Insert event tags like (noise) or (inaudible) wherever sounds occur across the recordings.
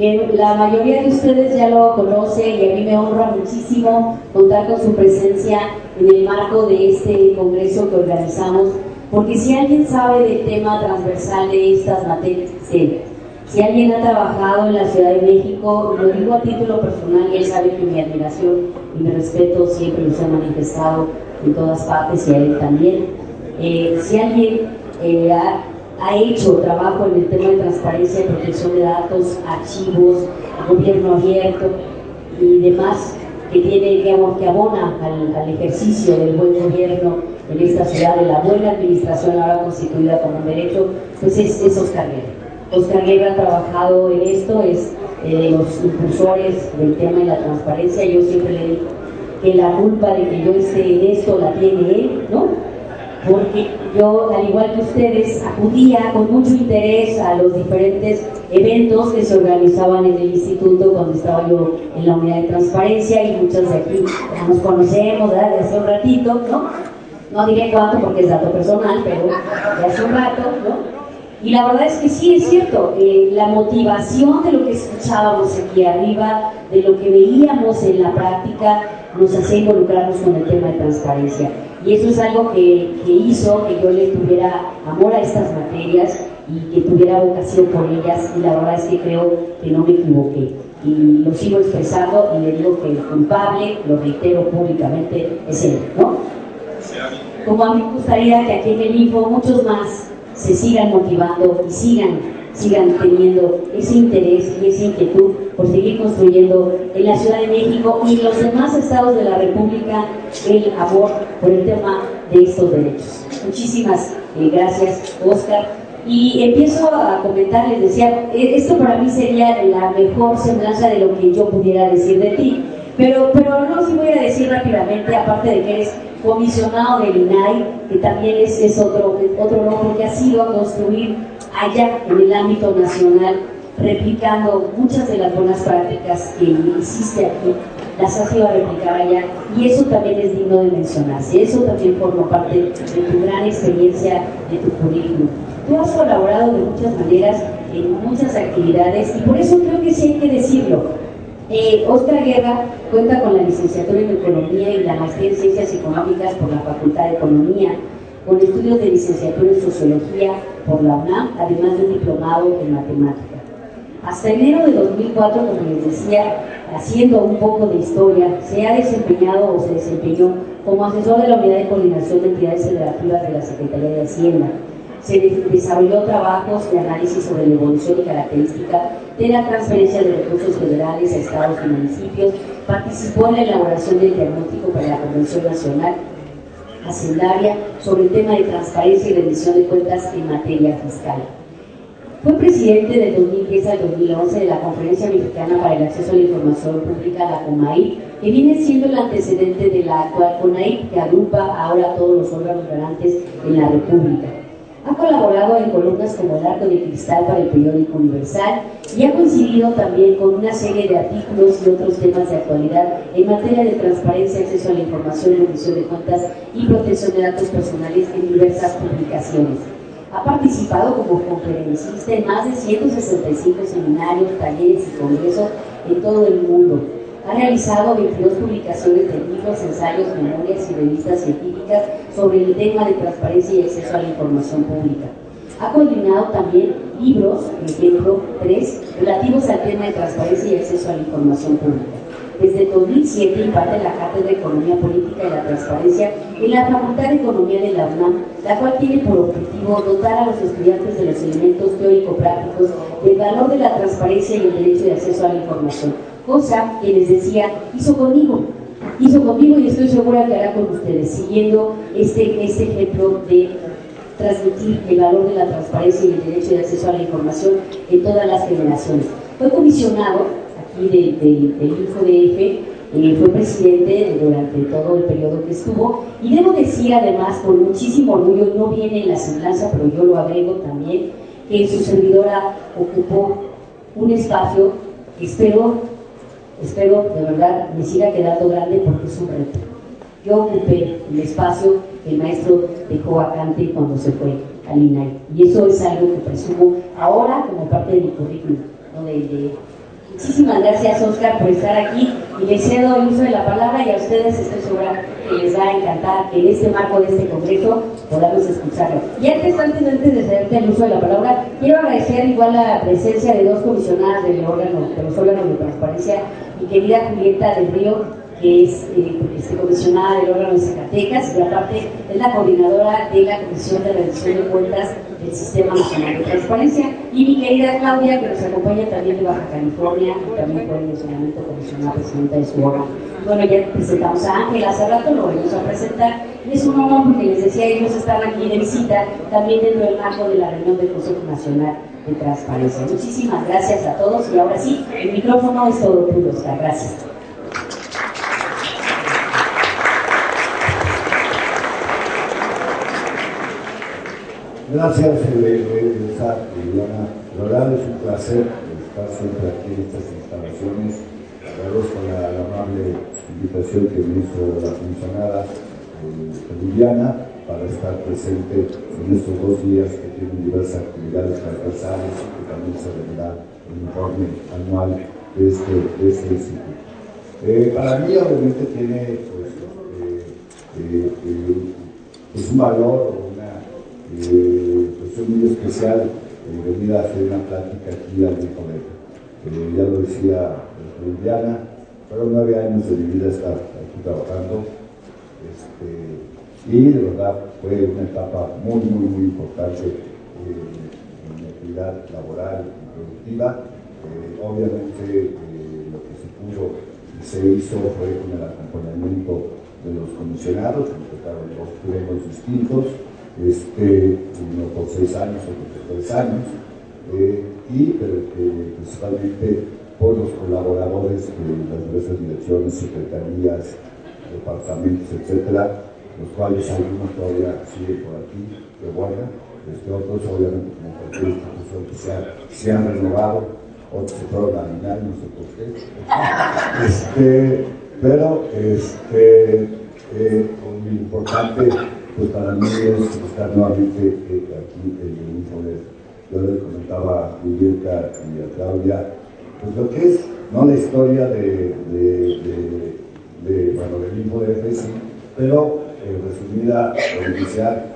la mayoría de ustedes ya lo conocen y a mí me honra muchísimo contar con su presencia en el marco de este congreso que organizamos, porque si alguien sabe del tema transversal de estas materias. Si alguien ha trabajado en la Ciudad de México, lo digo a título personal y él sabe que mi admiración y mi respeto siempre los he manifestado en todas partes y a él también. Eh, si alguien eh, ha ha hecho trabajo en el tema de transparencia protección de datos, archivos, gobierno abierto y demás que tiene, digamos, que abona al, ejercicio del buen gobierno en esta ciudad, de la buena administración ahora constituida como un derecho, pues es, Oscar Guerra. Oscar Guerra ha trabajado en esto, es eh, de los impulsores del tema de la transparencia. Yo siempre le digo que la culpa de que yo esté en esto la tiene él, ¿no? Porque yo, al igual que ustedes, acudía con mucho interés a los diferentes eventos que se organizaban en el instituto cuando estaba yo en la unidad de transparencia y muchas de aquí ya nos conocemos ¿verdad? de hace un ratito, ¿no? No diré cuánto porque es dato personal, pero de hace un rato, ¿no? Y la verdad es que sí es cierto, eh, la motivación de lo que escuchábamos aquí arriba, de lo que veíamos en la práctica, nos hacía involucrarnos con el tema de transparencia. Y eso es algo que, hizo que yo le tuviera amor a estas materias y que tuviera vocación por ellas y la verdad es que creo que no me equivoqué. Y lo sigo expresando y le digo que el culpable, lo reitero públicamente, es él, ¿no? Como a mí me gustaría que aquí en el Info muchos más se sigan motivando y sigan sigan teniendo ese interés y esa inquietud por seguir construyendo en la Ciudad de México y en los demás estados de la República el amor por el tema de estos derechos. Muchísimas eh, gracias, Oscar. Y empiezo a comentar, les decía, e, esto para mí sería la mejor semblanza de lo que yo pudiera decir de ti. Pero, pero no sí voy a decir rápidamente, aparte de que eres comisionado del INAI, que también es, es otro, otro logro que ha sido a construir allá en el ámbito nacional, replicando muchas de las buenas prácticas que hiciste aquí, las has ido a replicar allá y eso también es digno de mencionarse, eso también forma parte de tu gran experiencia, de tu currículum. Tú has colaborado de muchas maneras en muchas actividades y por eso creo que sí hay que decirlo. Eh, Oscar Guerra cuenta con la licenciatura en Economía y la maestría en Ciencias Económicas por la Facultad de Economía con estudios de licenciatura en Sociología por la UNAM, además de un diplomado en Matemática. Hasta enero de 2004, como les decía, haciendo un poco de historia, se ha desempeñado o se desempeñó como asesor de la Unidad de Coordinación de Entidades Federativas de la Secretaría de Hacienda. Se desarrolló trabajos de análisis sobre la evolución y característica de la transferencia de recursos federales a estados y municipios, participó en la elaboración del diagnóstico para la Convención Nacional hacendaria sobre el tema de transparencia y rendición de cuentas en materia fiscal. Fue presidente del 2010 al 2011 de la Conferencia Mexicana para el Acceso a la Información Pública, la COMAI, que viene siendo el antecedente de la actual CONAI, que agrupa ahora todos los órganos garantes en la República. Ha colaborado en columnas como El Arco de Cristal para el periódico Universal y ha coincidido también con una serie de artículos y otros temas de actualidad en materia de transparencia, acceso a la información, rendición de cuentas y protección de datos personales en diversas publicaciones. Ha participado como conferencista en más de 165 seminarios, talleres y congresos en todo el mundo ha realizado 22 publicaciones de libros, ensayos, memorias y revistas científicas sobre el tema de transparencia y acceso a la información pública. Ha coordinado también libros, por ejemplo, tres, relativos al tema de transparencia y acceso a la información pública. Desde 2007 imparte la Cátedra de Economía Política y la Transparencia en la Facultad de Economía de la UNAM, la cual tiene por objetivo dotar a los estudiantes de los elementos teórico-prácticos del valor de la transparencia y el derecho de acceso a la información cosa que les decía, hizo conmigo. Hizo conmigo y estoy segura que hará con ustedes, siguiendo este, este ejemplo de transmitir el valor de la transparencia y el derecho de acceso a la información en todas las generaciones. Fue comisionado aquí del de, InfoDF, eh, fue presidente durante todo el periodo que estuvo y debo decir además con muchísimo orgullo, no viene en la semblanza, pero yo lo agrego también, que su servidora ocupó un espacio, espero espero de verdad me siga quedando grande porque es un reto. Yo ocupé el espacio que el maestro dejó vacante cuando se fue al INAI. Y eso es algo que presumo ahora como parte de mi currículum, Muchísimas gracias, Oscar, por estar aquí y les cedo el uso de la palabra y a ustedes estoy segura que les va a encantar que en este marco de este congreso podamos escucharlo. Y antes, antes, antes de cederte el uso de la palabra, quiero agradecer igual la presencia de dos comisionadas del órgano, de los órganos de transparencia, mi querida Julieta del Río que es eh, comisionada del órgano de Zacatecas y aparte es la coordinadora de la Comisión de Rendición de Cuentas del Sistema Nacional de Transparencia, y mi querida Claudia, que nos acompaña también de Baja California, y también por el mencionamiento comisionada presidenta de su órgano. Bueno, ya presentamos a Ángela hace rato, lo vamos a presentar, y es un honor porque les decía, ellos están aquí de visita, también dentro del marco de la reunión del Consejo Nacional de Transparencia. Muchísimas gracias a todos, y ahora sí, el micrófono es todo tuyo, Oscar. Gracias. Gracias, Liliana. La verdad es un placer estar siempre aquí en estas instalaciones. Agradezco la, la amable invitación que me hizo la comisionada eh, Liliana para estar presente en estos dos días que tienen diversas actividades transversales y que también se vendrá el informe anual de este, de este instituto. Eh, para mí, obviamente, tiene pues, eh, eh, pues un valor pues es muy especial venir a hacer una plática aquí al mi colegio. Ya lo decía Diana, fueron nueve años de mi vida estar aquí trabajando este, y de verdad fue una etapa muy, muy, muy importante en mi actividad laboral y productiva. obviamente lo que se pudo y se hizo fue con el acompañamiento de los comisionados, que tocaron dos turnos distintos, este, uno por seis años, otro por tres años, eh, y principalmente por los colaboradores de las diversas direcciones, secretarías, departamentos, etcétera, los cuales algunos todavía siguen por aquí, pero bueno, este, otros obviamente como cualquier institución que se, han renovado, otros se fueron a no sé por qué. Este, pero este, eh, muy importante pues para mí es estar nuevamente eh, aquí en el Infonet. Yo le comentaba a Julieta y a Claudia, pues lo que es, no la historia de, de, de, bueno, del Infonet, sí, pero eh, resumida, por iniciar,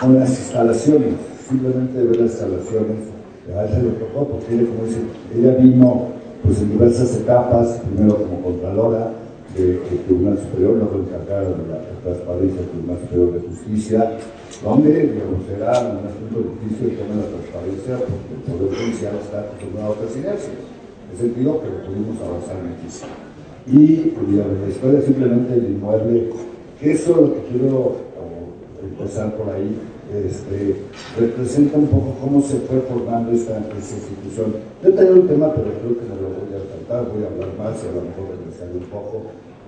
con las instalaciones, simplemente ver las instalaciones, a ella le tocó porque ella, vino pues en diversas etapas, primero como contralora, del Tribunal Superior, luego encargada de la transparencia del Tribunal Superior de Justicia, donde digamos, será un asunto difícil el tema de la transparencia, porque el Poder Judicial está acostumbrado a presidencias. En ese sentido, pero pudimos avanzar muchísimo. Y digamos, la historia simplemente del inmueble, que eso es lo que quiero empezar por ahí, este, representa un poco cómo se fue formando esta, institución. Yo tengo un tema, pero creo que no lo voy a tratar, voy a hablar más y a lo mejor regresar un poco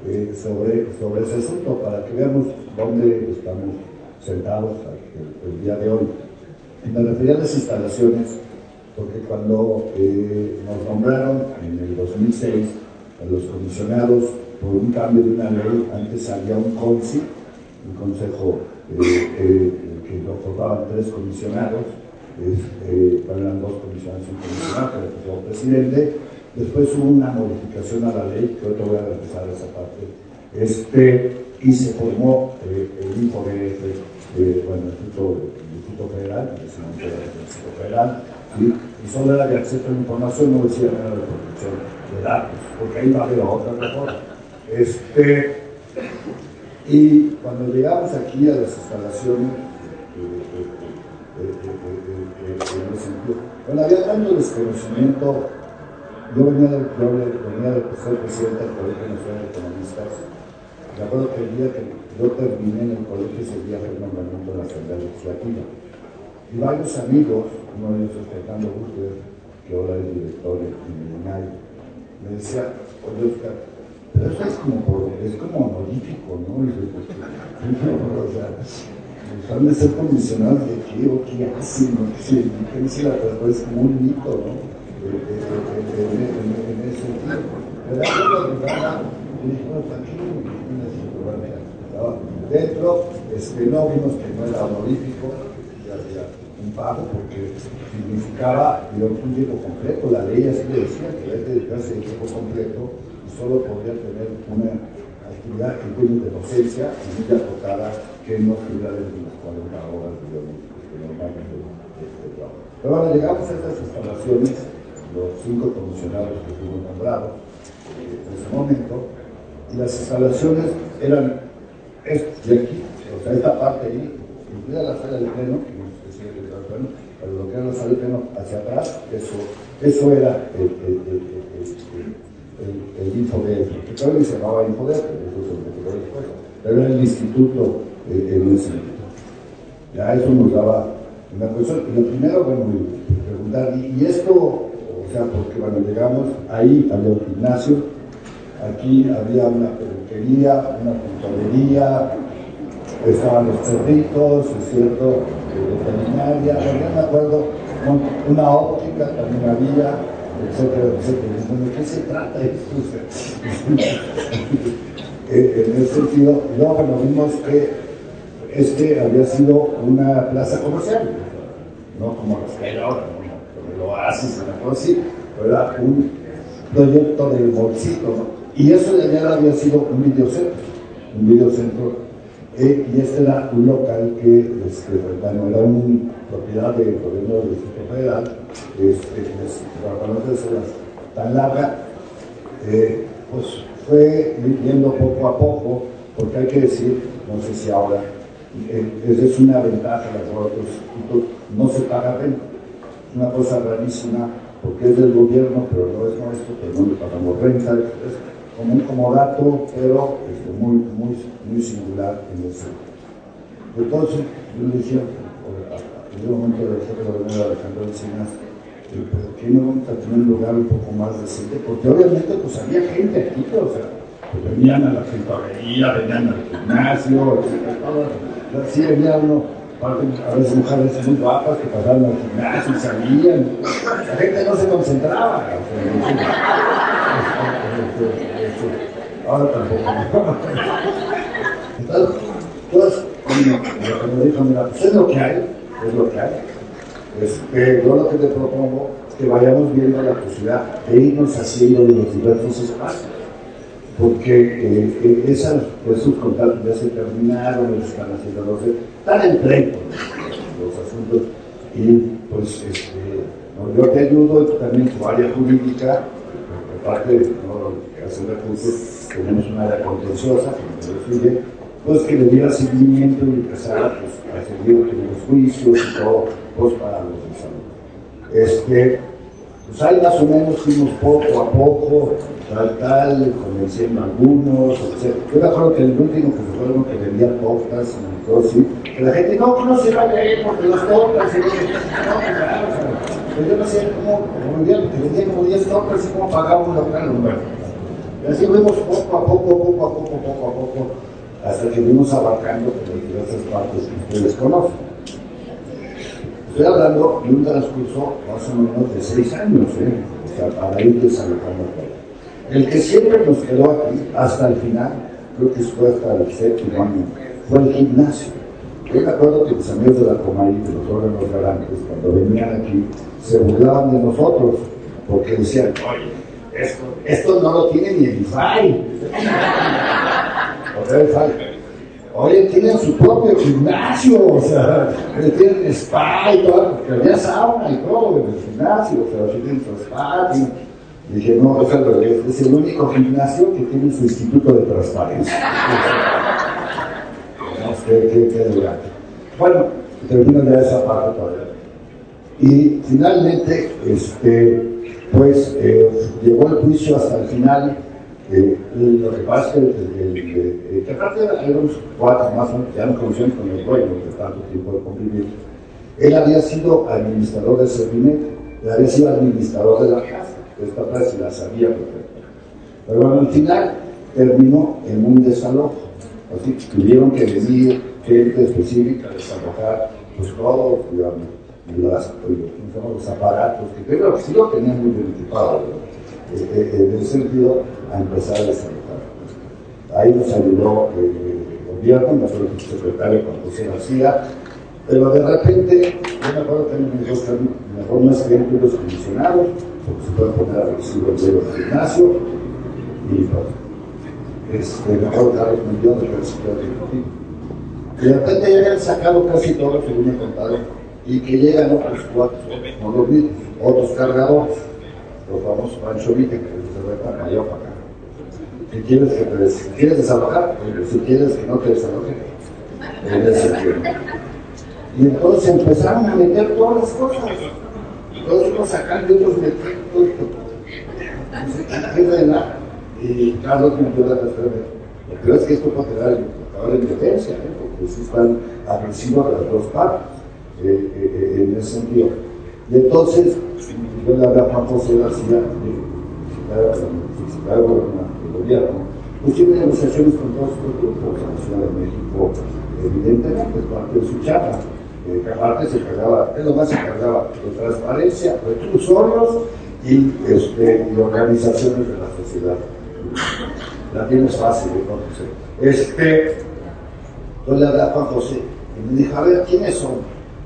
eh, sobre, sobre ese asunto para que veamos dónde estamos sentados el, día de hoy. Y me refería a las instalaciones porque cuando eh, nos nombraron en el 2006 a los comisionados por un cambio de una ley, antes había un CONSI, un consejo eh, que lo formaban tres comisionados, eran dos comisionados y un comisionado, pero el presidente, Después hubo una modificación a la ley, que ahorita voy a regresar a esa parte, este, y se formó eh, el INFODF, eh, bueno, el Instituto, Federal, el Instituto Federal, y solo era de acceso a la información, no decía nada de protección de datos, porque ahí va a haber otra reforma. Este, y cuando llegamos aquí a las instalaciones, bueno, había tanto desconocimiento yo venía de, yo venía de ser presidente del Colegio Nacional de Economistas. Me acuerdo que el día que yo terminé en el colegio, ese día fue el nombramiento de la Asamblea Legislativa. Y varios amigos, uno de ellos es Fernando que ahora es director de Criminal, me decía, oye Oscar, pero eso es como, es como honorífico, ¿no? Yo, pues, o sea, han de ser comisionados de qué o qué hacen, ¿no? ¿Qué dice la persona? Es como un mito, ¿no? en ese sentido. Pero la y dije, bueno, tranquilo, Dentro, este, no vimos que no era honorífico, ya, ya, un pago porque significaba un tiempo completo. La ley así decía que que dedicarse de tiempo completo solo podía tener una actividad en términos de docencia y muy acotada que no dentro de las 40 horas, digamos, que normalmente este trabajo. Pero bueno, llegamos a estas instalaciones, los cinco comisionados que fuimos nombrados eh, en ese momento, y las instalaciones eran de aquí, o sea, esta parte ahí, incluida la sala del pleno, pero lo que era la sala del pleno hacia atrás, eso, eso era el, el, el, el, el Infoder, que todavía se llamaba eso se lo después, pero era el instituto eh, en ese momento. Ya eso nos daba una cuestión. Lo primero, bueno, preguntar, ¿y, esto, o sea, porque cuando llegamos, ahí había un gimnasio, aquí había una peluquería, una puntorería, estaban los perritos, es cierto, veterinaria, no me acuerdo, una óptica también había, ¿De qué se trata? (laughs) Eh, en ese sentido, bueno, vimos que este había sido una plaza comercial, no como las que hay ahora, como el oasis, una cosa así, era un proyecto de bolsito, ¿no? Y eso de allá había sido un videocentro, un videocentro eh, y este era un local que, este, bueno, era una propiedad del gobierno del Distrito Federal, este, no ser tan larga, eh, pues fue viviendo poco a poco, porque hay que decir, no sé si ahora, eh, esa es una ventaja de los no se paga renta. Es una cosa rarísima, porque es del gobierno, pero no es nuestro, pero no le pagamos renta. Es como un comodato, pero muy, muy muy singular en el centro. Entonces, yo le decía, en un momento de jefe de Alejandro Encinas, ¿por qué no vamos a tener un lugar un poco más decente? Porque obviamente pues había gente aquí, o sea, pues venían a la tintorería, venían al gimnasio, etc. Sí venía uno, a veces mujeres muy guapas que pasaban al gimnasio y salían. La gente no se concentraba. Ahora tampoco. Entonces, como me dijo, mira, pues es lo que hay, es lo que hay. Este, yo lo que te propongo es que vayamos viendo la posibilidad de irnos haciendo de los diversos espacios. Porque eh, eh esos contactos ya se terminaron, están haciendo los están en los asuntos. Y pues este, yo te ayudo también tu área jurídica, aparte de ¿no? hacer recursos, tenemos una área contenciosa que nos pues que le diera seguimiento y empezara pues, a seguir los juicios y todo, pues para los de salud. Este, pues ahí más o menos fuimos poco a poco, tal, tal, convenciendo a algunos, etc. Yo me acuerdo que el último que fue uno que vendía tortas y todo así, que la gente, no, no se vaya a ir porque las tortas, y, no, claro, o sea, pues yo no sé cómo, como que vendían como 10 tortas y cómo pagaba un local. Y así fuimos poco a poco, poco a poco, poco a poco, hasta que fuimos abarcando por diversas partes que ustedes conocen. Estoy hablando de un transcurso más o menos de seis años, ¿eh? o sea, para ir desalojando todo. El que siempre nos quedó aquí, hasta el final, creo que fue hasta el séptimo año, fue el gimnasio. Yo me acuerdo que los amigos de la Comay, de los órganos garantes, cuando venían aquí, se burlaban de nosotros, porque decían, oye, esto, no lo tiene ni el IFAI. (laughs) Oye, tienen su propio gimnasio, o sea, tienen spa y todo, que había sauna y todo en el gimnasio, o sea, tienen su spa. Y dije, no, es el único gimnasio que tiene su instituto de transparencia. (laughs) no, qué, qué Bueno, termino ya esa parte todavía. Y finalmente, este, pues, eh, llegó el juicio hasta el final lo que pasa es que, que aparte éramos cuatro más o menos, conocíamos con el dueño de tanto tiempo de convivir. Él había sido administrador del servimento, él había sido administrador de la casa, esta frase la sabía perfectamente. Pero bueno, al final terminó en un desalojo. Así que tuvieron que venir gente específica a desalojar pues todo, los, los aparatos, que creo que sí lo tenían muy bien equipado, en ese sentido, a empezar a desarrollar. Ahí nos ayudó el gobierno, me el secretario Juan José García, Pero de repente, yo me acuerdo que me mejor no escribir libros condicionados, porque se puede poner agresivo el dedo del gimnasio, y pues, este, mejor dar un millón de de Y de repente ya habían sacado casi todo lo que me contado, y que llegan otros cuatro, no los otros cargadores, los famosos Pancho Villa, que se ve para acá. Si quieres, que te, si quieres desalojar, si quieres que no te desalojen, en ese tiempo. Y entonces empezaron a meter todas las cosas. Todos unos sacando y otros metiendo. Y Carlos me dio la Lo peor es que esto puede quedar en independencia, ¿eh? porque si están agresivos las dos partes eh, eh, en ese sentido. Y entonces, yo le hablaba a José García, el gobierno, pues tiene negociaciones con todos estos grupos la Ciudad de México, evidentemente es parte de su chapa que aparte se cargaba, es lo más se cargaba de transparencia, reclusorios y, este, y organizaciones de la sociedad. La tienes fácil de conocer. Este, yo le hablé a Juan José y me dijo, a ver, ¿quiénes son?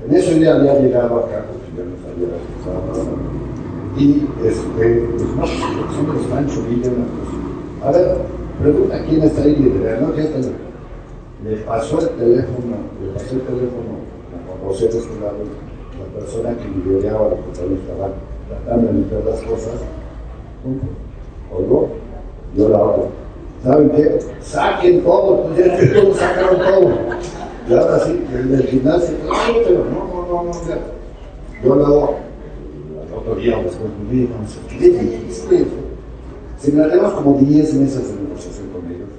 En eso ya había llegado acá, porque no. Y este, pues no, son los Pancho Villa, una cosa. A ver, pregunta quién está ahí liderando, ¿qué está Le pasó el teléfono, le pasó el teléfono José de este lado, la persona que lideraba la compañía estaba tratando de meter las cosas, oigo, yo la hago. ¿Saben qué? Saquen todo, pues ya que todos sacaron todo. Y ahora sí, el del gimnasio, pero no, no, no, no, Yo la hago. El otro día después me dijo, ¿qué le dijiste? Señalamos como 10 mesas de negociación con ellos,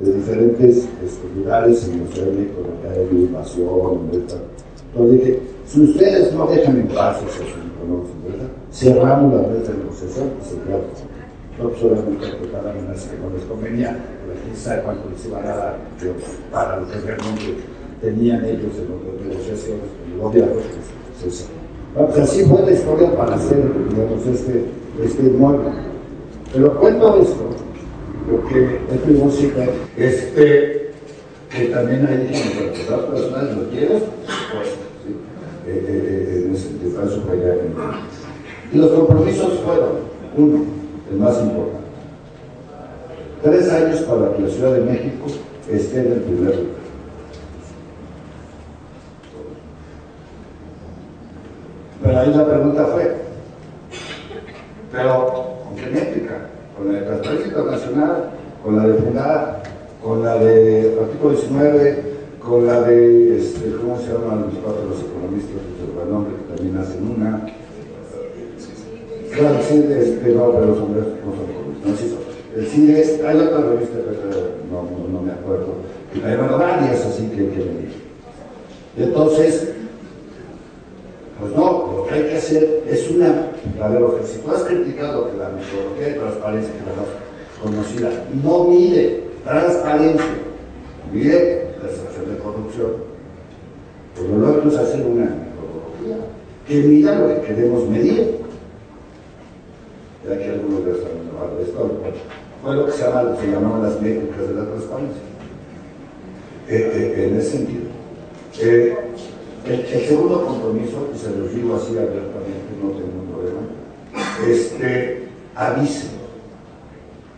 de diferentes este, lugares en los México, invasión, donde está entonces dije, si ustedes no dejan en paz asunto, ¿no? cerramos la red de negociación y se queda. No solamente que cada amenaza que no les convenía, pero quién sabe cuánto les iban a dar para lo que realmente tenían ellos en las negociaciones, el gobierno, pues, pues, así fue la historia para hacer, digamos, este, este mueble. Pero cuento esto, porque es mi música, este, que también hay que las personas lo quieren, pues en ese caso Y los compromisos fueron, uno, el más importante, tres años para que la Ciudad de México esté en el primer lugar. Pero ahí la pregunta fue, pero ¿con qué métrica? ¿Con la de transparencia internacional? ¿Con la de fundar? ¿Con la de artículo 19? con la de, este, ¿cómo se llaman los cuatro los economistas? El nombre que también hacen una. Claro, sí, este, no, pero los hombres no son economistas. No. El CIDE, hay otra revista que no, no, no me acuerdo. Hay varias así que, que me Entonces, pues no, lo que hay que hacer es una, a ver, si tú has criticado que la metodología de transparencia que la más conocida no mide transparencia, mide de corrupción, pues lo nuestro es hacer una metodología que mida lo que queremos medir. Ya que algunos de están de esto, fue lo que se, llama, se llamaban las métricas de la transparencia. Eh, eh, en ese sentido. Eh, el, segundo compromiso, y se los digo así abiertamente, no tengo un problema, este, avisen.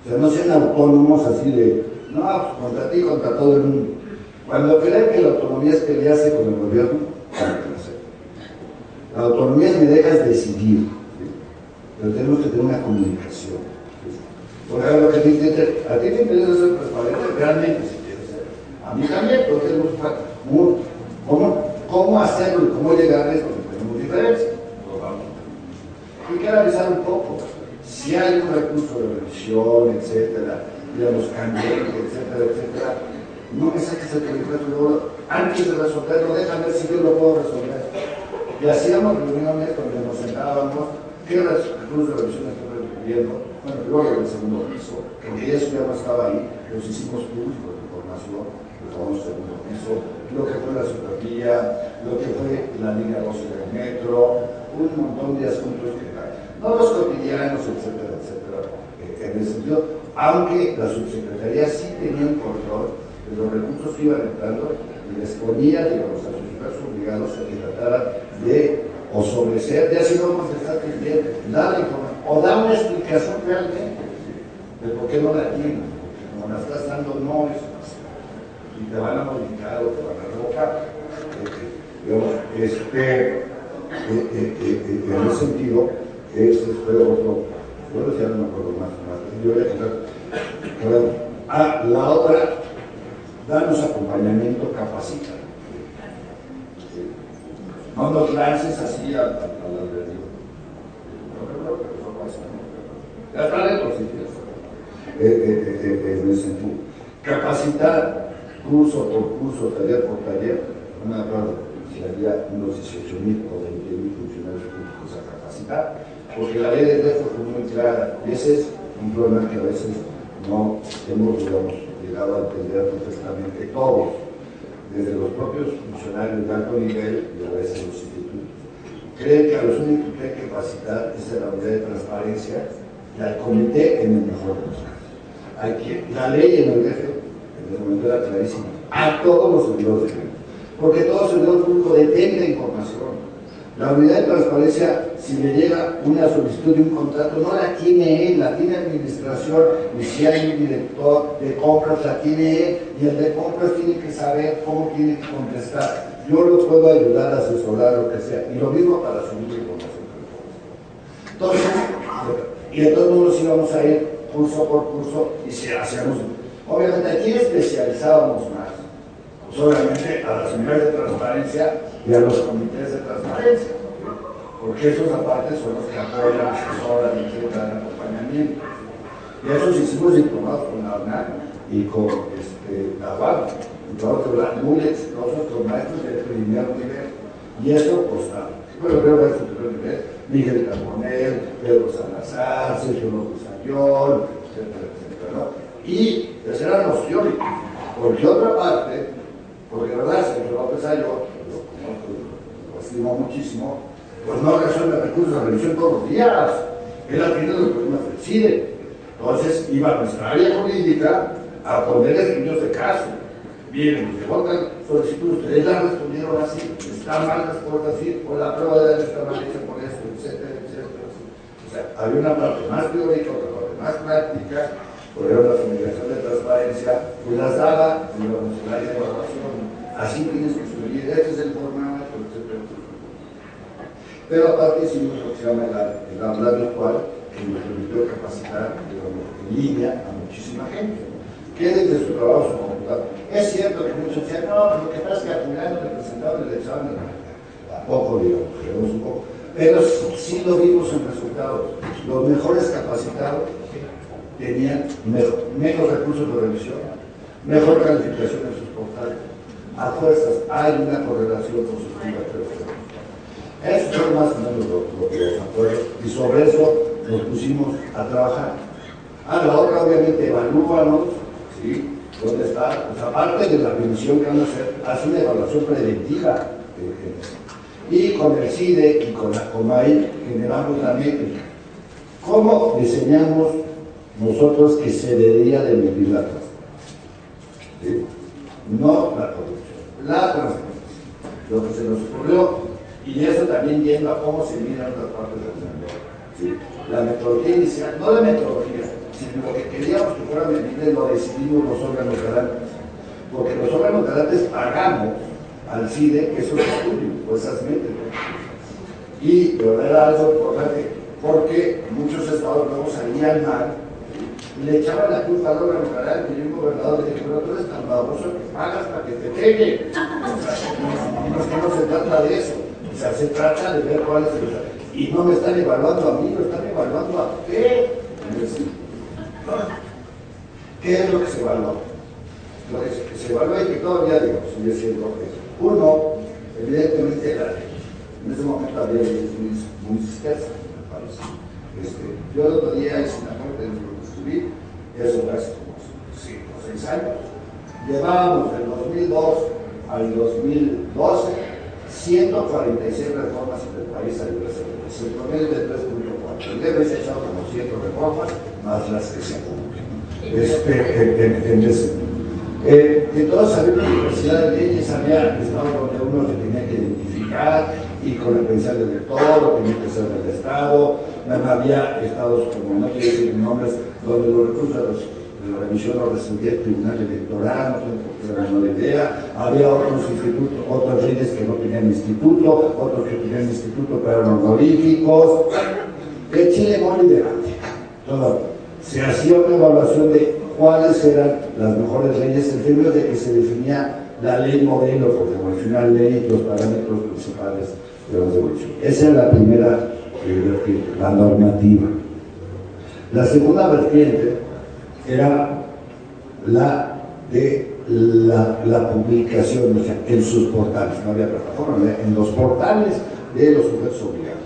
O sea, no sean autónomos así de, no, pues, contra ti, contra todo el mundo. Cuando creen que la autonomía es pelearse con el gobierno, La autonomía es me dejas decidir, pero tenemos que tener una comunicación. Por ejemplo, que te, a ti te interesa ser transparente, realmente si quieres ser. A mí también, pero tenemos cómo, cómo hacerlo y cómo llegar a esto, tenemos diferencias. Hay que analizar un poco. Si hay un recurso de revisión, etcétera, digamos, candente, etcétera, etcétera, no me saques el calificato luego, antes de resolverlo, déjame ver si yo lo puedo resolver. Y hacíamos reuniones donde nos sentábamos, ¿qué recursos de revisión estoy requiriendo? Bueno, luego el segundo piso, porque eso ya no estaba ahí, los hicimos públicos de información, segundo piso, lo que fue la supervía, lo que fue la línea 12 del metro, un montón de asuntos que no los cotidianos, etcétera, etcétera, eh, en ese sentido, aunque la subsecretaría sí tenía un control de los recursos que iban entrando y les ponía, digamos, a sus esfuerzos obligados a que trataran de o sobreser, ya si no contestaste bien, dar información, o dar una explicación realmente de por qué no la tienen. Como la estás dando, no es y te van a modificar o te van a revocar. Eh, este, eh, eh, en ese sentido, ese fue otro, bueno, ya no me acuerdo más, más yo voy a quitar, ah, la otra, danos acompañamiento, capacita. No nos lances así al, al albedrío. Ya está dentro, sí, en ese sentido. Capacitar curso por curso, taller por taller, me acuerdo si había unos 18 mil o 20 mil funcionarios públicos a capacitar, porque la ley de DEFO fue muy clara, y ese es un problema que a veces no hemos llegado a entender perfectamente todos, desde los propios funcionarios de alto nivel y a veces los institutos. Creen que a los únicos que hay que capacitar es la unidad de transparencia y al comité en el mejor de los casos. Hay que, la ley en el DF clarísimo, a todos los servidores porque todo servidor público depende de información. La unidad de transparencia, si le llega una solicitud de un contrato, no la tiene él, la tiene administración, y si hay un director de compras, la tiene él, y el de compras tiene que saber cómo tiene que contestar. Yo lo puedo ayudar a asesorar, lo que sea, y lo mismo para la información. Entonces, y de todos íbamos a ir curso por curso y si hacíamos Obviamente aquí especializábamos más, pues obviamente a las unidades de transparencia y a los comités de transparencia, porque esos aparte son los que apoyan, asesoran, y dan acompañamiento. Y esos hicimos diplomados con la UNAM y con este, la UAM, diplomados muy exitosos con maestros de primer nivel. Y eso costaba. Bueno, creo que es primer nivel, Miguel Carbonel, Pedro Salazar, Sergio López Ayón, etcétera, etcétera. Y esa era la noción. Porque otra parte, porque verdad, señor López Ayo, lo conozco, lo estimo muchísimo, pues no resuelve recursos de revisión todos los días. Él atiende los problemas del CIDE. Entonces iba a nuestra área jurídica a poner estudios de caso. Miren, nos votan solicitud, ustedes la respondieron así, está mal respuesta así, o la prueba de está mal hecha por esto, etcétera, etcétera. O sea, había una parte más teórica, otra parte más práctica, por ejemplo, la comunicación de transparencia, pues las daba en la nacional de evaluación. Así tienes que subir, este es el formato, etc. Pero aparte hicimos lo que se llama el, habla virtual, que nos permitió capacitar digamos, en línea a muchísima gente, que desde su trabajo, su computador. Es cierto que muchos decían, no, pero lo que pasa es que a fulano le presentaron el examen, tampoco, digamos, creemos un poco. Pero sí lo vimos en resultados. Los mejores capacitados tenían menos recursos de revisión, mejor calificación en sus portales. A fuerzas hay una correlación positiva Eso fue más o menos lo, que los acuerdos y sobre eso nos pusimos a trabajar. Ah, la otra obviamente evalúanos, ¿sí? ¿Dónde está? Pues aparte de la revisión que van a hacer, hace una evaluación preventiva. y con el CIDE y con la COMAI generamos también cómo diseñamos nosotros que se debería de medir la transparencia. No la corrupción, la transparencia. Lo que se nos ocurrió, y eso también yendo a cómo se miran otras partes del mundo. La metodología inicial, no la metodología, sino lo que queríamos que fuera medible lo decidimos los órganos garantes. Porque los órganos garantes pagamos al CIDE que eso es estudio, pues esas métricas. Y de verdad era algo importante, porque muchos estados luego salían mal le echaban la culpa al órgano federal y un gobernador le dijo, pero tú eres tan baboso que pagas para que te pegue. no es que no se trata de eso. O sea, se trata de ver cuál es el... Y no me están evaluando a mí, me están evaluando a usted. ¿Qué es lo que se evalúa? Lo se evalúa y que todavía, digamos, sigue siendo eso. Uno, evidentemente, la ley. En ese momento había leyes muy, muy dispersas, me parece. Este, yo el otro día hice una corte de eso hace como 5 o 6 años. Llevábamos del 2002 al 2012 146 reformas en el país a nivel el promedio de 3.4. El debe ser echado como 100 reformas, más las que se cumplen. Este, en, en, ese. Eh, entonces había una diversidad de leyes, había estados donde uno se tenía que identificar y con la credencial del elector, tenía que ser del Estado, había estados, como no quiero decir nombres, donde los recursos de la revisión los resolvía el Tribunal Electoral, no la idea, había otros institutos, otras leyes que no tenían instituto, otros que tenían instituto pero eran honoríficos, que Chile muy delante. se hacía una evaluación de cuáles eran las mejores leyes en términos de que se definía la ley modelo, porque al final ley los parámetros principales Esa es la primera vertiente, la normativa. La segunda vertiente era la de la, publicación, o sea, en sus portales, no había plataforma, en los portales de los sujetos obligados.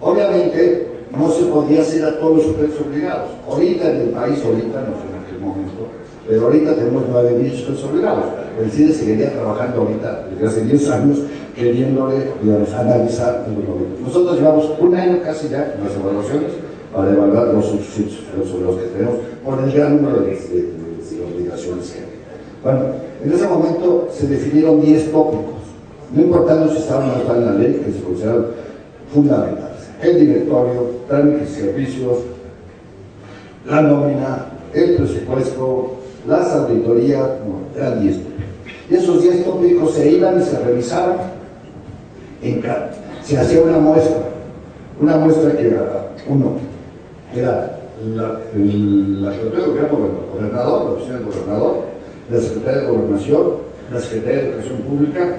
Obviamente, no se podía hacer a todos los sujetos obligados. Ahorita en el país, ahorita, no sé en aquel momento, pero ahorita tenemos 9.000 sujetos obligados. El CIDE seguiría trabajando ahorita, desde hace 10 años, queriéndole analizar los momentos. Nosotros llevamos un año casi ya en las evaluaciones para evaluar los sujetos sobre los que tenemos por el gran número de, obligaciones que hay. Bueno, en ese momento se definieron 10 tópicos, no importando si estaban o no en la ley, que se consideraron fundamentales. El directorio, trámites y servicios, la nómina, el presupuesto, las auditorías, bueno, eran 10 tópicos. Y esos 10 tópicos se iban y se revisaban. Se hacía una muestra, una muestra que era uno, era la, la Secretaría de Gobierno, el gobernador, la oficina del gobernador, la Secretaría de Gobernación, la Secretaría de Educación Pública,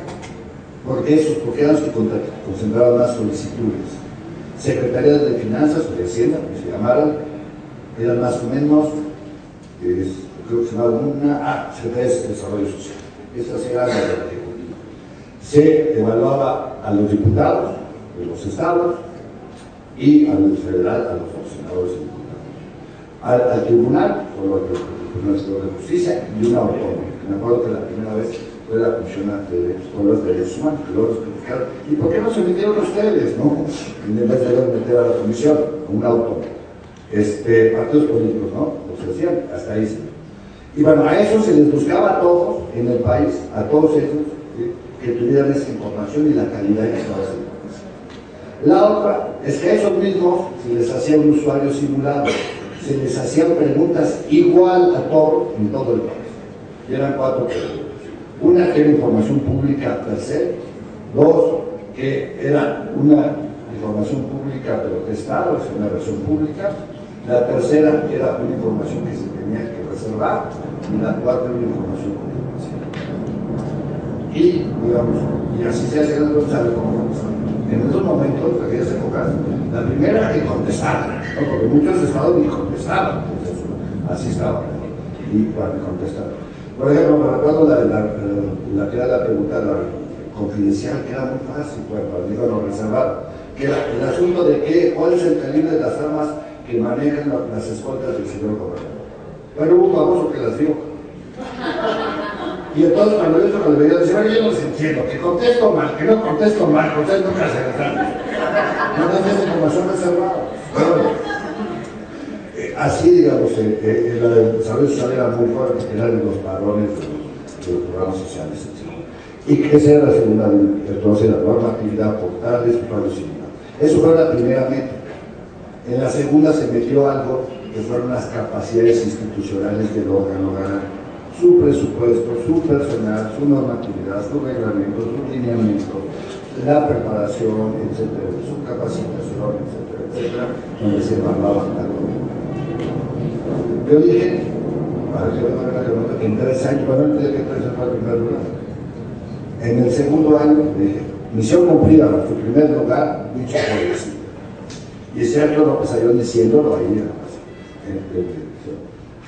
porque esos, porque eran los que concentraban más solicitudes. Secretaría de Finanzas o de Hacienda, que se llamaran, eran más o menos, creo que se llamaba una, ah, Secretaría de Desarrollo Social. Estas eran las. Se evaluaba a los diputados de los estados y al federal, a los senadores y diputados. Al, tribunal, por el Tribunal de Justicia y una autónoma. Me acuerdo que la primera vez fue la Comisión de los Derechos Humanos, que luego criticaron. ¿Y por qué no se metieron ustedes, no? En vez de meter a la comisión, a una autónoma. Este, partidos políticos, ¿no? Lo decían, hasta ahí sí. Y bueno, a eso se les buscaba a todos en el país, a todos ellos, que tuvieran esa información y la calidad que estaba. La otra es que a esos mismos se les hacía un usuario simulado, se les hacían preguntas igual a todos en todo el país. Y eran cuatro preguntas. Una que era información pública per se, dos que era una información pública pero testada, es una versión pública, la tercera era una información que se tenía que reservar y la cuarta una información confidencial. Y, digamos, y así se el sabe cómo En esos momentos, en aquellas épocas, la primera que contestar, ¿no? porque muchos estados ni contestaban, así estaba. Y cuando contestaban. Por ejemplo, me recuerdo la, la, que era la pregunta confidencial, que era muy fácil, bueno, para mí no reservar, que era el asunto de qué, cuál es el calibre de las armas que manejan las escoltas del señor gobernador. Bueno, hubo un famoso que las vio. Y entonces cuando yo se lo veía, decía, yo no entiendo, que contesto mal, que no contesto mal, ustedes nunca se dan. No dan información reservada. Eh, así, digamos, eh, eh, la de desarrollo social era muy fuerte, era de los varones de los, programas sociales, etc. Y que esa era la segunda, entonces la normatividad, portales, y Eso fue la primera meta. En la segunda se metió algo que fueron las capacidades institucionales del órgano su presupuesto, su personal, su normatividad, su reglamento, su lineamiento, la preparación, etcétera, su capacitación, etcétera, etcétera, donde se evaluaba la Yo dije, para que que en tres años, bueno, antes de que tres años primer lugar. En el segundo año dije, misión cumplida, su primer lugar, dicho por el y es cierto lo que salió diciéndolo ahí.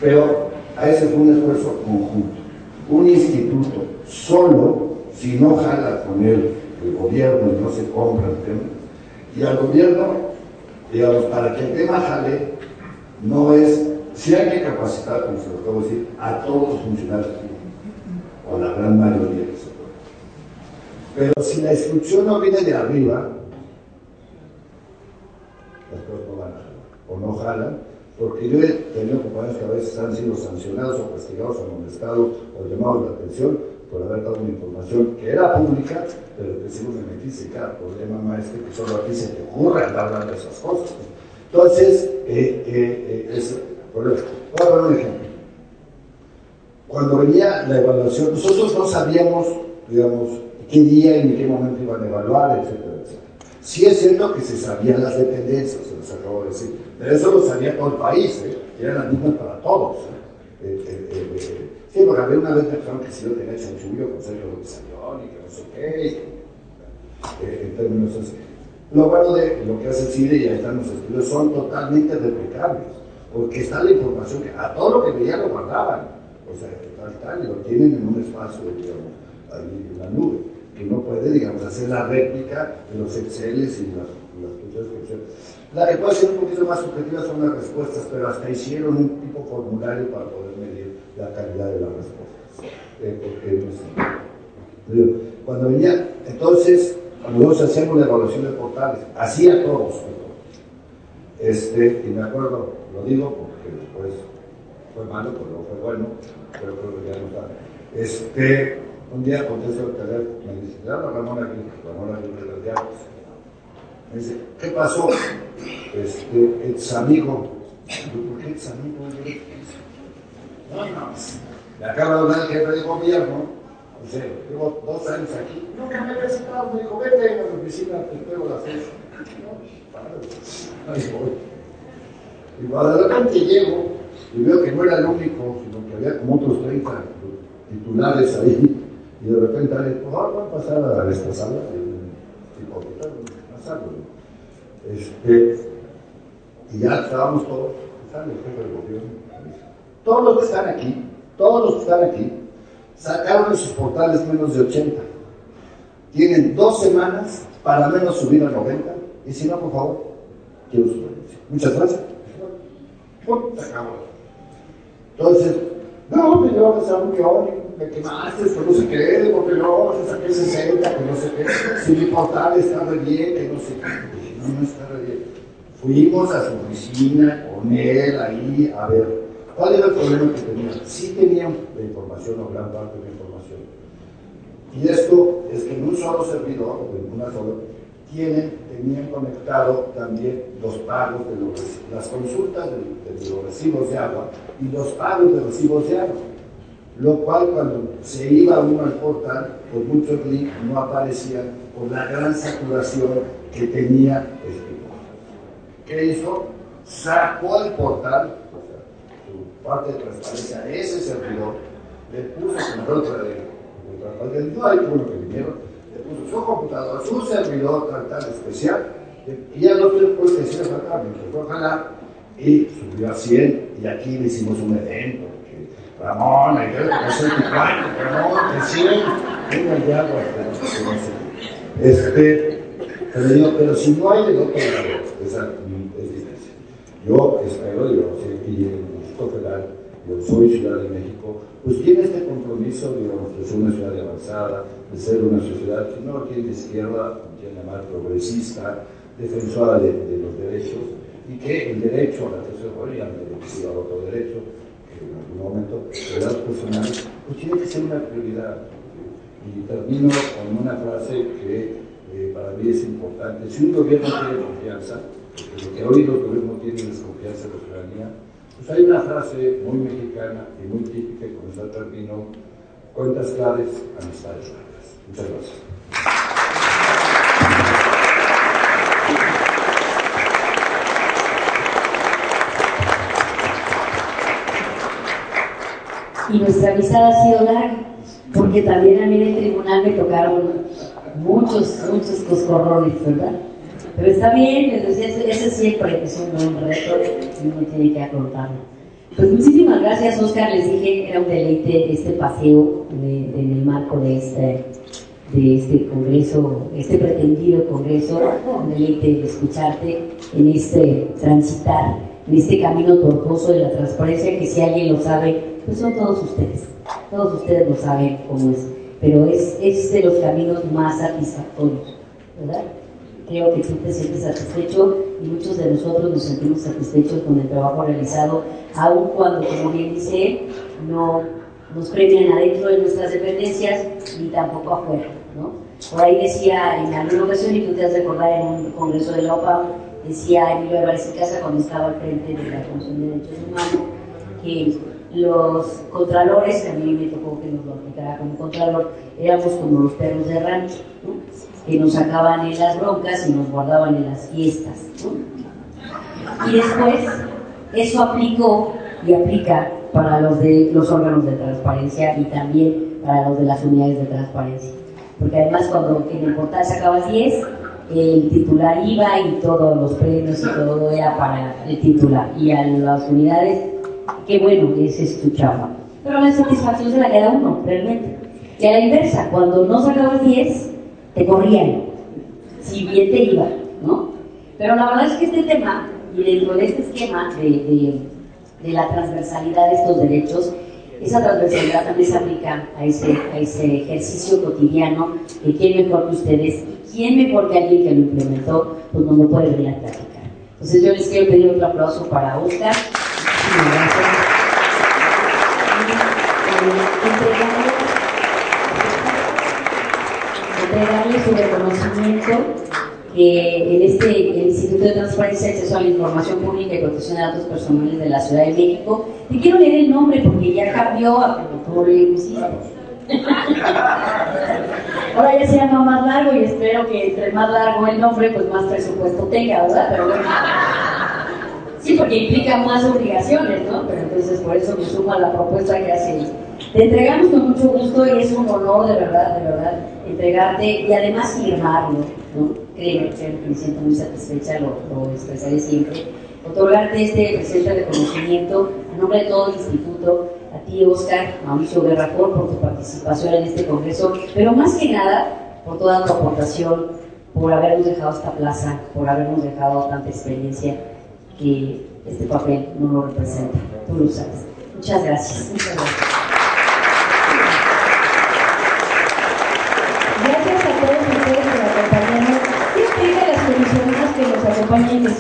Pero a ese fue un esfuerzo conjunto. Un instituto solo, si no jala con él el gobierno y no se compra el tema, y al gobierno, digamos, para que el tema jale, no es, si hay que capacitar, como se lo acabo de decir, a todos los funcionarios o la gran mayoría que se puede. Pero si la instrucción no viene de arriba, las cosas no van a jalar, o no jalan, porque yo he tenido compañeros que a veces han sido sancionados o castigados, amonestados o llamados la atención por haber dado una información que era pública, pero que según me cada problema maestro que solo a ti se te ocurre andar hablando de esas cosas. Entonces, eh, eh, eh. Voy a poner un ejemplo. Cuando venía la evaluación, nosotros no sabíamos, digamos, qué día y en qué momento iban a evaluar, etcétera. Sí es cierto que se sabían las dependencias, se los acabo de decir, pero eso lo sabía todo el país, ¿eh? eran las mismas para todos. ¿eh? Eh, eh, sí, porque había una vez pensaron que si yo tenía chanchullo con Sergio López y que no sé qué, en términos así. Lo bueno de lo que hace el CIDE y ahí están los estudios son totalmente replicables, porque está la información que a todo lo que veían lo guardaban, o sea, tal, tal, y lo tienen en un espacio, digamos, ahí en la nube que no puede, digamos, hacer la réplica de los Exceles y las, las. La ser un poquito más subjetiva son las respuestas, pero hasta hicieron un tipo formulario para poder medir la calidad de las respuestas. Eh, porque sé. Cuando venía, entonces, nosotros hacíamos la evaluación de portales, hacía todos. Este, y me acuerdo, lo digo porque después fue malo, pero no fue bueno, pero creo que ya no está. Este, un día contesto el teléfono, me dice, llama Ramón aquí, Ramón aquí de los diablos. Me dice, ¿qué pasó? Este, ex amigo. ¿Por qué ex amigo? No, no, me acaba de hablar el jefe de gobierno, dice, llevo dos años aquí, nunca me he presentado, me dijo, vete a la oficina, te pego la fecha. No, ahí voy. Y cuando de repente llego y veo que no era el único, sino que había como otros 30 titulares ahí, y de repente, por favor, van a pasar a esta sala, tipo, sala. Este, y ya estábamos todos. Todos los que están aquí, todos los que están aquí, sacaron sus portales menos de 80. Tienen dos semanas para menos subir a 90. Y si no, por favor, quiero subir. Muchas gracias. Entonces, no, me llevaba a ser un me quemaste, que no sé qué, porque no, se saqué 60, que no sé qué, si mi portal está re bien, que no sé qué, no, no está re bien. Fuimos a su oficina con él ahí a ver cuál era el problema que tenía. Sí tenían la información o gran parte de la información. Y esto es que en un solo servidor, o en una sola, tienen, tenían conectado también los pagos de los las consultas de, de los recibos de agua y los pagos de recibos de agua lo cual cuando se iba uno al portal, por muchos links no aparecían por la gran saturación que tenía este ¿Qué hizo? Sacó el portal, o sea, su parte de transparencia, ese servidor, le puso control de, de no hay uno que vinieron, le puso su computadora, su servidor tal, tal especial, y ya no después que decir falta, me fue a jalar y subió a 100 y aquí le hicimos un evento Ramón, yo no soy padre, Ramón, que sí, venga ya, Este, pero pero si no hay del otro lado, es difícil. Yo espero, digo, si y el Instituto Federal, yo soy Ciudad de México, pues tiene este compromiso, digamos, de ser una ciudad avanzada, de ser una sociedad que no tiene izquierda, tiene llamar progresista, defensora de, los derechos, y que el derecho a la tercera ya me decía otro derecho, momento, edad personal, pues tiene que ser una prioridad. Y termino con una frase que eh, para mí es importante. Si un gobierno tiene confianza, porque lo que hoy los gobiernos tienen es confianza en la ciudadanía, pues hay una frase muy mexicana y muy típica, y con esa termino, cuentas claves, amistades. Muchas gracias. Y nuestra amistad ha sido larga, porque también a mí en el tribunal me tocaron muchos, muchos coscorrones, ¿verdad? Pero está bien, ese, ese siempre es un reto y uno tiene que afrontarlo. Pues muchísimas gracias, Oscar. Les dije, era un deleite este paseo en el marco de este, de este congreso, este pretendido congreso, un deleite escucharte en este transitar, en este camino tortuoso de la transparencia, que si alguien lo sabe, pues son todos ustedes. Todos ustedes lo saben cómo es. Pero es, es de los caminos más satisfactorios, ¿verdad? creo que tú te sientes satisfecho y muchos de nosotros nos sentimos satisfechos con el trabajo realizado, aun cuando, como bien dice, no nos premian adentro de nuestras dependencias ni tampoco afuera. ¿no? Por ahí decía en alguna ocasión, y tú te has de recordar en un congreso de la OPA, decía Emilio Álvarez y Casa cuando estaba al frente de la Comisión de Derechos Humanos, que los contralores, a mí me tocó que nos lo aplicara como contralor, éramos como los perros de rancho, que nos sacaban en las broncas y nos guardaban en las fiestas. Y después eso aplicó y aplica para los de los órganos de transparencia y también para los de las unidades de transparencia. Porque además cuando en el portal sacabas 10, el titular iba y todos los premios y todo era para el titular. Y a las unidades, qué bueno que se escuchaba. Pero la satisfacción se la queda uno, realmente. Y a la inversa, cuando no sacabas 10, te corrían, si bien te iba, ¿no? Pero la verdad es que este tema, y dentro de este esquema de, de, la transversalidad de estos derechos, esa transversalidad también se aplica a ese, a ese ejercicio cotidiano que quién mejor que ustedes quién mejor que alguien que lo implementó, pues no lo puede venir a platicar. Entonces yo les quiero pedir otro aplauso para Oscar. entregarle su reconocimiento que en este Instituto de Transparencia y Acceso a la Información Pública y Protección de Datos Personales de la Ciudad de México. Te quiero leer el nombre porque ya cambió a tú le (laughs) Ahora ya se llama más largo y espero que entre más largo el nombre, pues más presupuesto tenga, ¿verdad? Pero bueno. Sí, porque implica más obligaciones, ¿no? Pero entonces por eso me suma la propuesta que hace. Te entregamos con mucho gusto y es un honor, de verdad, de verdad, entregarte y además firmarlo, ¿no? Créeme, me siento muy satisfecha, lo, expresaré siempre. Otorgarte este presente reconocimiento a nombre de todo el instituto a ti, Oscar, Mauricio Guerrafón, por tu participación en este congreso, pero más que nada por toda tu aportación, por habernos dejado esta plaza, por habernos dejado tanta experiencia que este papel no lo representa. Tú lo sabes. Muchas gracias. Muchas. Gracias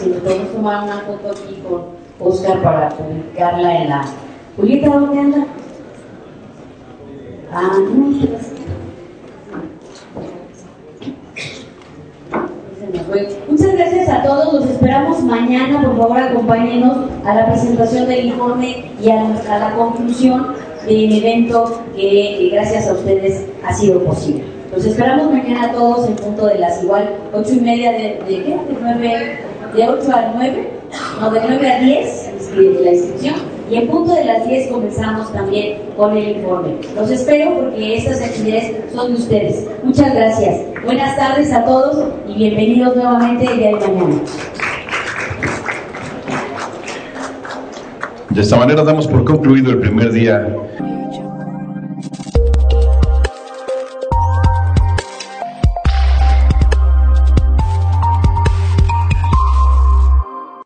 podemos tomar una foto aquí con Oscar para publicarla en la Julieta, ¿dónde anda? Ah, no, Muchas gracias a todos, los esperamos mañana, por favor acompáñenos a la presentación del informe y a, la conclusión del evento que gracias a ustedes ha sido posible. Los esperamos mañana todos en punto de las igual ocho y media de, de. De, 9, de 8 a 9, no, de 9 a 10 la inscripción y en punto de las 10 comenzamos también con el informe. Los espero porque estas actividades son de ustedes. Muchas gracias. Buenas tardes a todos y bienvenidos nuevamente el día de mañana. De esta manera damos por concluido el primer día